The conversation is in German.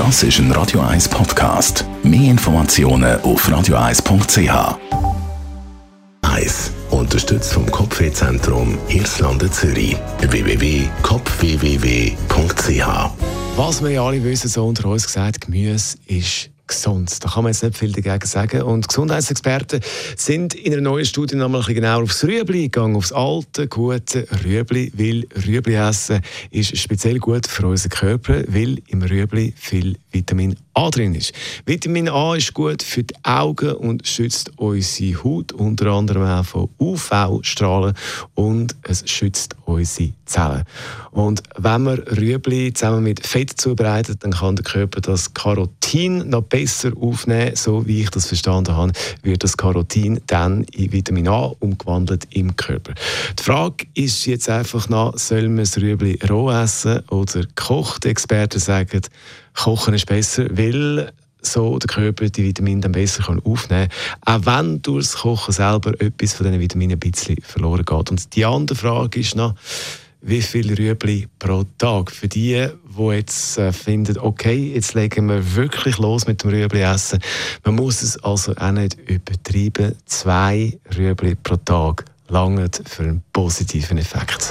Das ist ein Radio 1 Podcast. Mehr Informationen auf radio1.ch. 1. Unterstützt vom Kopfwehzentrum Irlande Zürich. www.kopfwww.ch. Was wir ja alle wissen, so unter uns gesagt, Gemüse ist gesund. Da kann man jetzt nicht viel dagegen sagen. Und Gesundheitsexperten sind in einer neuen Studie nochmal ein genauer aufs Rüebli gegangen, aufs alte, gute Rüebli, weil Rüebli essen ist speziell gut für unseren Körper, weil im Rüebli viel Vitamin A drin ist. Vitamin A ist gut für die Augen und schützt unsere Haut, unter anderem auch von UV-Strahlen und es schützt unsere Zellen. Und wenn man Rüebli zusammen mit Fett zubereitet, dann kann der Körper das Carotin noch besser aufnehmen. So wie ich das verstanden habe, wird das Carotin dann in Vitamin A umgewandelt im Körper. Die Frage ist jetzt einfach noch, soll man das Rüebli roh essen oder kocht? Experten sagen, Kochen ist besser, weil so der Körper die Vitamine dann besser kann aufnehmen kann. Auch wenn durch das Kochen selber etwas von diesen Vitaminen ein bisschen verloren geht. Und die andere Frage ist noch, wie viel Rüebli pro Tag? Für die, die jetzt äh, finden, okay, jetzt legen wir wirklich los mit dem Rüebli essen. Man muss es also auch nicht übertreiben. Zwei Rüebli pro Tag langen für einen positiven Effekt.